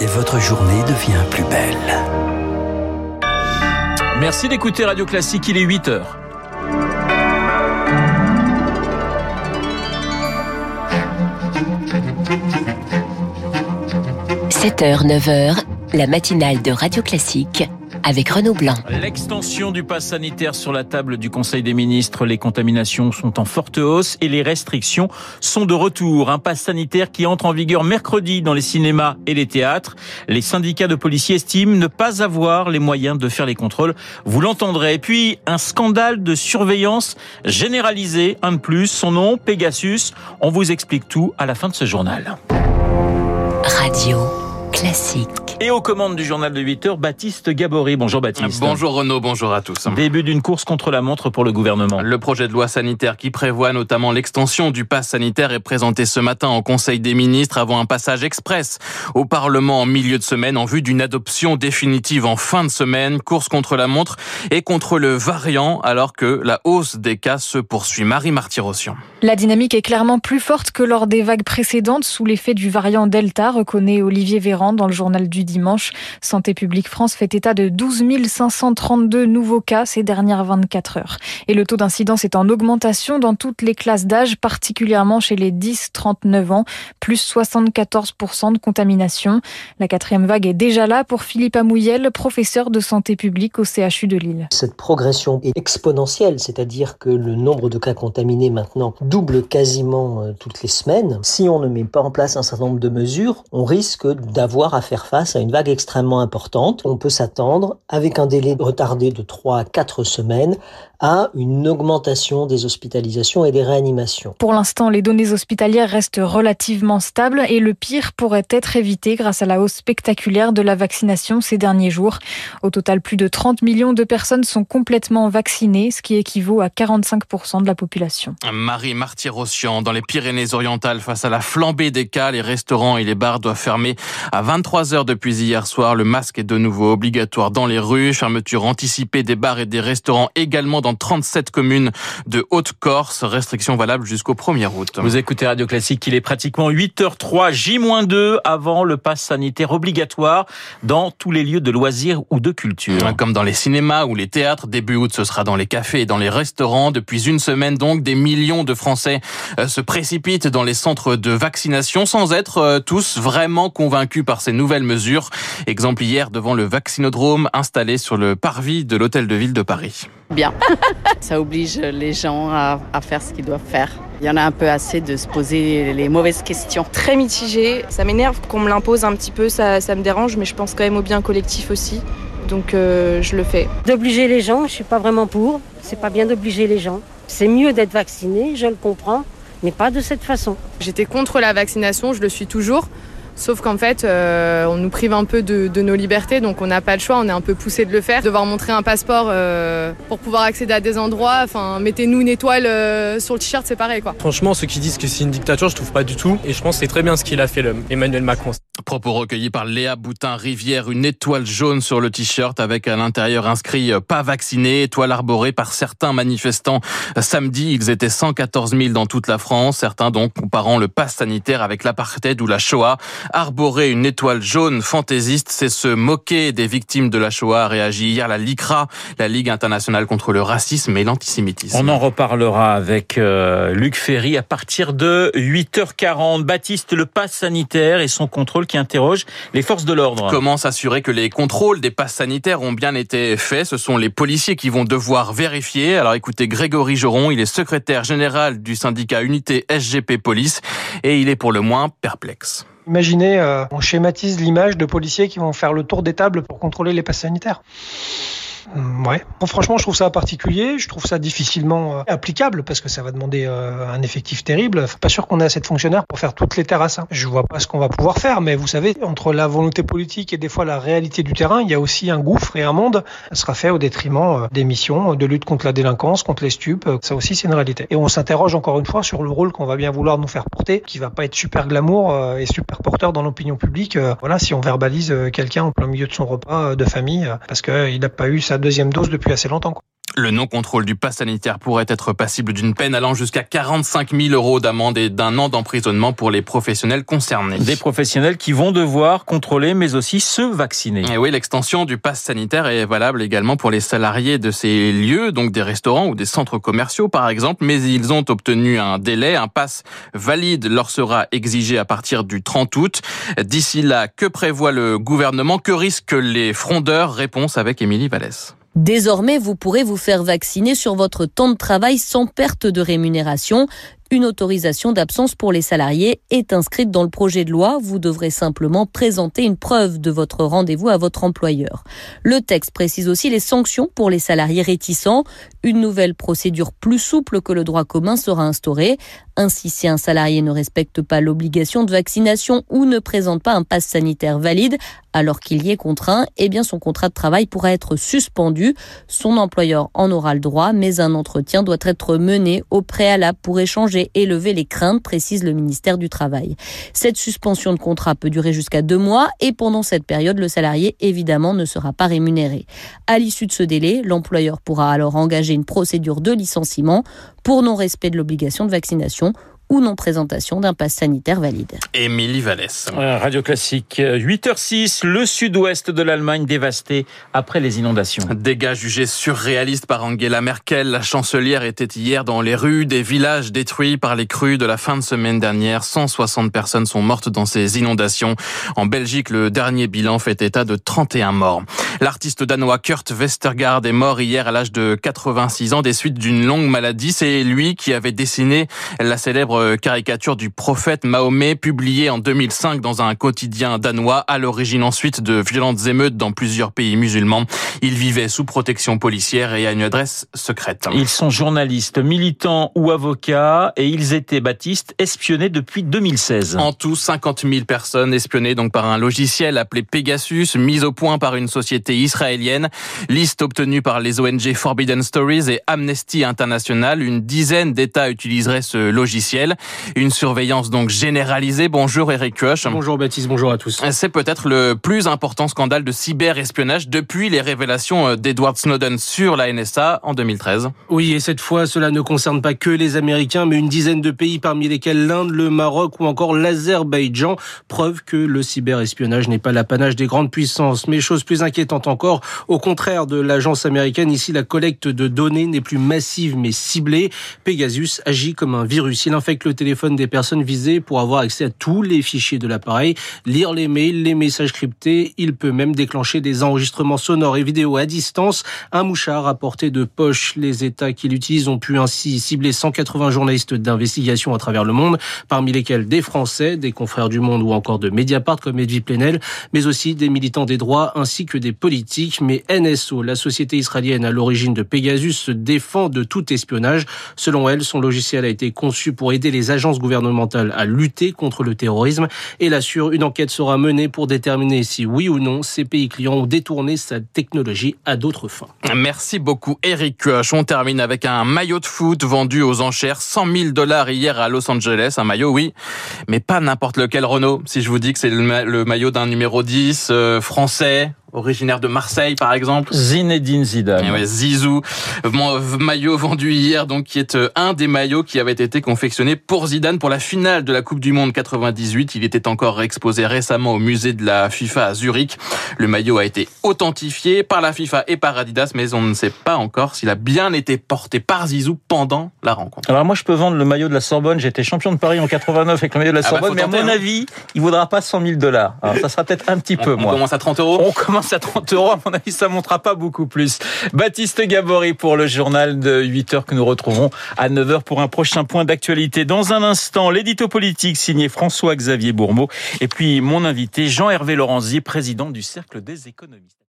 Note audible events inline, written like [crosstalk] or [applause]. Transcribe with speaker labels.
Speaker 1: et votre journée devient plus belle.
Speaker 2: Merci d'écouter Radio Classique, il est 8 heures.
Speaker 3: – 7h, 9h, la matinale de Radio Classique avec Renaud Blanc.
Speaker 2: L'extension du pass sanitaire sur la table du Conseil des ministres, les contaminations sont en forte hausse et les restrictions sont de retour. Un pass sanitaire qui entre en vigueur mercredi dans les cinémas et les théâtres. Les syndicats de policiers estiment ne pas avoir les moyens de faire les contrôles. Vous l'entendrez. Et puis, un scandale de surveillance généralisé, un de plus. Son nom, Pegasus. On vous explique tout à la fin de ce journal.
Speaker 3: Radio classique.
Speaker 2: Et aux commandes du journal de 8 heures, Baptiste Gabory. Bonjour Baptiste.
Speaker 4: Bonjour Renaud, bonjour à tous.
Speaker 2: Début d'une course contre la montre pour le gouvernement.
Speaker 4: Le projet de loi sanitaire qui prévoit notamment l'extension du pass sanitaire est présenté ce matin en Conseil des ministres avant un passage express au Parlement en milieu de semaine en vue d'une adoption définitive en fin de semaine. Course contre la montre et contre le variant alors que la hausse des cas se poursuit. Marie Martirossian.
Speaker 5: La dynamique est clairement plus forte que lors des vagues précédentes sous l'effet du variant Delta, reconnaît Olivier Véran dans le journal du dimanche. Santé publique France fait état de 12 532 nouveaux cas ces dernières 24 heures. Et le taux d'incidence est en augmentation dans toutes les classes d'âge, particulièrement chez les 10-39 ans, plus 74% de contamination. La quatrième vague est déjà là pour Philippe Amouyel, professeur de santé publique au CHU de Lille.
Speaker 6: Cette progression est exponentielle, c'est-à-dire que le nombre de cas contaminés maintenant double quasiment euh, toutes les semaines. Si on ne met pas en place un certain nombre de mesures, on risque d'avoir à faire face à une vague extrêmement importante. On peut s'attendre, avec un délai retardé de 3 à 4 semaines, à une augmentation des hospitalisations et des réanimations.
Speaker 5: Pour l'instant, les données hospitalières restent relativement stables et le pire pourrait être évité grâce à la hausse spectaculaire de la vaccination ces derniers jours. Au total, plus de 30 millions de personnes sont complètement vaccinées, ce qui équivaut à 45% de la population.
Speaker 4: Marie Martyr-Rossian, dans les Pyrénées-Orientales, face à la flambée des cas, les restaurants et les bars doivent fermer à 23 heures depuis hier soir. Le masque est de nouveau obligatoire dans les rues. Fermeture anticipée des bars et des restaurants également dans 37 communes de Haute-Corse. Restriction valable jusqu'au 1er août.
Speaker 2: Vous écoutez Radio Classique, il est pratiquement 8h03, J-2 avant le pass sanitaire obligatoire dans tous les lieux de loisirs ou de culture.
Speaker 4: Comme dans les cinémas ou les théâtres, début août ce sera dans les cafés et dans les restaurants. Depuis une semaine donc, des millions de Français euh, se précipitent dans les centres de vaccination sans être euh, tous vraiment convaincus par ces nouvelles mesures. Exemple hier devant le vaccinodrome installé sur le parvis de l'hôtel de ville de Paris.
Speaker 7: Bien. [laughs] Ça oblige les gens à, à faire ce qu'ils doivent faire. Il y en a un peu assez de se poser les mauvaises questions.
Speaker 8: Très mitigé. Ça m'énerve qu'on me l'impose un petit peu, ça, ça me dérange, mais je pense quand même au bien collectif aussi. Donc euh, je le fais.
Speaker 9: D'obliger les gens, je suis pas vraiment pour. C'est pas bien d'obliger les gens. C'est mieux d'être vacciné, je le comprends, mais pas de cette façon.
Speaker 8: J'étais contre la vaccination, je le suis toujours. Sauf qu'en fait, euh, on nous prive un peu de, nos libertés, donc on n'a pas le choix, on est un peu poussé de le faire. Devoir montrer un passeport euh, pour pouvoir accéder à des endroits, enfin, mettez-nous une étoile euh, sur le t-shirt, c'est pareil quoi.
Speaker 10: Franchement, ceux qui disent que c'est une dictature, je trouve pas du tout. Et je pense que c'est très bien ce qu'il a fait, le Emmanuel Macron.
Speaker 4: Propos recueillis par Léa Boutin-Rivière, une étoile jaune sur le t-shirt avec à l'intérieur inscrit euh, pas vacciné, étoile arborée par certains manifestants. Samedi, ils étaient 114 000 dans toute la France, certains donc comparant le pass sanitaire avec l'apartheid ou la Shoah. Arborer une étoile jaune fantaisiste, c'est se moquer des victimes de la Shoah, a réagi hier la LICRA, la Ligue internationale contre le racisme et l'antisémitisme.
Speaker 2: On en reparlera avec euh, Luc Ferry à partir de 8h40. Baptiste, le pass sanitaire et son contrôle qui interroge les forces de l'ordre.
Speaker 4: Comment s'assurer que les contrôles des passes sanitaires ont bien été faits? Ce sont les policiers qui vont devoir vérifier. Alors écoutez, Grégory Joron, il est secrétaire général du syndicat Unité SGP Police et il est pour le moins perplexe.
Speaker 11: Imaginez, euh, on schématise l'image de policiers qui vont faire le tour des tables pour contrôler les passes sanitaires. Ouais. Bon, franchement, je trouve ça particulier. Je trouve ça difficilement euh, applicable parce que ça va demander euh, un effectif terrible. Pas sûr qu'on ait assez de fonctionnaires pour faire toutes les terrasses. Je vois pas ce qu'on va pouvoir faire, mais vous savez, entre la volonté politique et des fois la réalité du terrain, il y a aussi un gouffre et un monde. Ça sera fait au détriment euh, des missions de lutte contre la délinquance, contre les stupes. Ça aussi, c'est une réalité. Et on s'interroge encore une fois sur le rôle qu'on va bien vouloir nous faire porter, qui va pas être super glamour et super porteur dans l'opinion publique. Voilà, si on verbalise quelqu'un en plein milieu de son repas de famille parce qu'il n'a pas eu sa deuxième dose depuis assez longtemps. Quoi.
Speaker 4: Le non-contrôle du pass sanitaire pourrait être passible d'une peine allant jusqu'à 45 000 euros d'amende et d'un an d'emprisonnement pour les professionnels concernés.
Speaker 2: Des professionnels qui vont devoir contrôler, mais aussi se vacciner.
Speaker 4: Et oui, l'extension du pass sanitaire est valable également pour les salariés de ces lieux, donc des restaurants ou des centres commerciaux par exemple, mais ils ont obtenu un délai. Un pass valide leur sera exigé à partir du 30 août. D'ici là, que prévoit le gouvernement? Que risquent les frondeurs Réponse avec Émilie Vallès.
Speaker 12: Désormais, vous pourrez vous faire vacciner sur votre temps de travail sans perte de rémunération. Une autorisation d'absence pour les salariés est inscrite dans le projet de loi. Vous devrez simplement présenter une preuve de votre rendez-vous à votre employeur. Le texte précise aussi les sanctions pour les salariés réticents. Une nouvelle procédure plus souple que le droit commun sera instaurée. Ainsi, si un salarié ne respecte pas l'obligation de vaccination ou ne présente pas un passe sanitaire valide, alors qu'il y est contraint, eh bien son contrat de travail pourra être suspendu. Son employeur en aura le droit, mais un entretien doit être mené au préalable pour échanger et lever les craintes, précise le ministère du Travail. Cette suspension de contrat peut durer jusqu'à deux mois et pendant cette période, le salarié évidemment ne sera pas rémunéré. À l'issue de ce délai, l'employeur pourra alors engager une procédure de licenciement pour non-respect de l'obligation de vaccination ou non présentation d'un pass sanitaire valide.
Speaker 4: Émilie Vallès.
Speaker 2: Radio Classique, 8h06, le sud-ouest de l'Allemagne dévasté après les inondations.
Speaker 4: Dégâts jugés surréalistes par Angela Merkel. La chancelière était hier dans les rues des villages détruits par les crues de la fin de semaine dernière. 160 personnes sont mortes dans ces inondations. En Belgique, le dernier bilan fait état de 31 morts. L'artiste danois Kurt Westergaard est mort hier à l'âge de 86 ans des suites d'une longue maladie. C'est lui qui avait dessiné la célèbre caricature du prophète Mahomet publiée en 2005 dans un quotidien danois, à l'origine ensuite de violentes émeutes dans plusieurs pays musulmans. Il vivait sous protection policière et à une adresse secrète.
Speaker 2: Ils sont journalistes, militants ou avocats et ils étaient baptistes espionnés depuis 2016.
Speaker 4: En tout, 50 000 personnes espionnées donc par un logiciel appelé Pegasus, mis au point par une société israélienne. Liste obtenue par les ONG Forbidden Stories et Amnesty International. Une dizaine d'États utiliseraient ce logiciel. Une surveillance donc généralisée. Bonjour Eric Koch.
Speaker 13: Bonjour Baptiste, bonjour à tous.
Speaker 4: C'est peut-être le plus important scandale de cyberespionnage depuis les révélations d'Edward Snowden sur la NSA en 2013.
Speaker 13: Oui, et cette fois, cela ne concerne pas que les Américains, mais une dizaine de pays parmi lesquels l'Inde, le Maroc ou encore l'Azerbaïdjan. Preuve que le cyberespionnage n'est pas l'apanage des grandes puissances. Mais chose plus inquiétante encore, au contraire de l'agence américaine, ici la collecte de données n'est plus massive mais ciblée. Pegasus agit comme un virus. Il infecte le téléphone des personnes visées pour avoir accès à tous les fichiers de l'appareil, lire les mails, les messages cryptés. Il peut même déclencher des enregistrements sonores et vidéo à distance. Un mouchard à portée de poche. Les États qui l'utilisent ont pu ainsi cibler 180 journalistes d'investigation à travers le monde, parmi lesquels des Français, des confrères du Monde ou encore de Mediapart comme Edwy Plenel, mais aussi des militants des droits ainsi que des politiques. Mais NSO, la société israélienne à l'origine de Pegasus, se défend de tout espionnage. Selon elle, son logiciel a été conçu pour aider les agences gouvernementales à lutter contre le terrorisme et l'assure une enquête sera menée pour déterminer si oui ou non ces pays clients ont détourné sa technologie à d'autres fins.
Speaker 4: Merci beaucoup Eric. On termine avec un maillot de foot vendu aux enchères 100 000 dollars hier à Los Angeles. Un maillot, oui, mais pas n'importe lequel Renault. Si je vous dis que c'est le maillot d'un numéro 10 euh, français, originaire de Marseille par exemple.
Speaker 2: Zinedine Zidane.
Speaker 4: Ouais, Zizou, maillot vendu hier donc qui est euh, un des maillots qui avait été confectionné pour Zidane pour la finale de la Coupe du monde 98. Il était encore exposé récemment au musée de la FIFA à Zurich. Le maillot a été authentifié par la FIFA et par Adidas mais on ne sait pas encore s'il a bien été porté par Zizou pendant la rencontre.
Speaker 2: Alors moi je peux vendre le maillot de la Sorbonne, j'étais champion de Paris en 89 avec le maillot de la Sorbonne, ah bah, mais à mon hein. avis, il vaudra pas 100 000 dollars. Alors ça sera peut-être un petit peu
Speaker 4: on
Speaker 2: moins.
Speaker 4: On commence à 30 euros
Speaker 2: On à 30 euros. À mon avis, ça montera pas beaucoup plus. Baptiste Gabory pour le journal de 8 heures que nous retrouverons à 9 heures pour un prochain point d'actualité. Dans un instant, l'édito politique signé François-Xavier Bourmeau et puis mon invité Jean-Hervé Lorenzi, président du Cercle des économistes.